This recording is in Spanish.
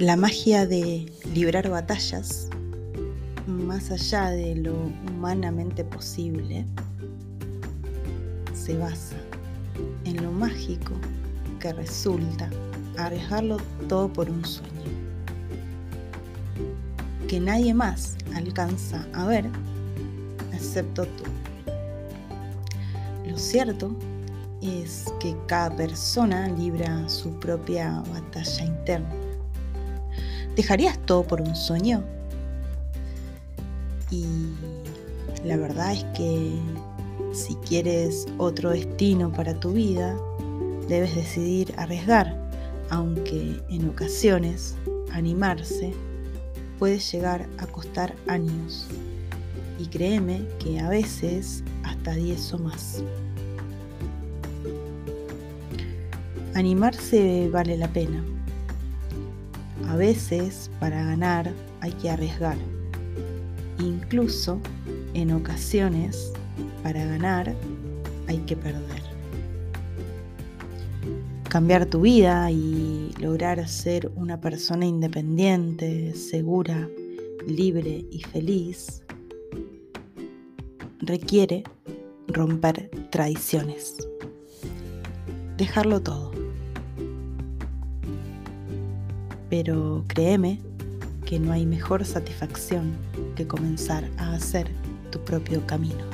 La magia de librar batallas, más allá de lo humanamente posible, se basa en lo mágico que resulta arriesgarlo todo por un sueño, que nadie más alcanza a ver excepto tú. Lo cierto es que cada persona libra su propia batalla interna. ¿Dejarías todo por un sueño? Y la verdad es que si quieres otro destino para tu vida, debes decidir arriesgar, aunque en ocasiones animarse puede llegar a costar años. Y créeme que a veces hasta 10 o más. Animarse vale la pena. A veces para ganar hay que arriesgar. Incluso en ocasiones para ganar hay que perder. Cambiar tu vida y lograr ser una persona independiente, segura, libre y feliz requiere romper tradiciones. Dejarlo todo. Pero créeme que no hay mejor satisfacción que comenzar a hacer tu propio camino.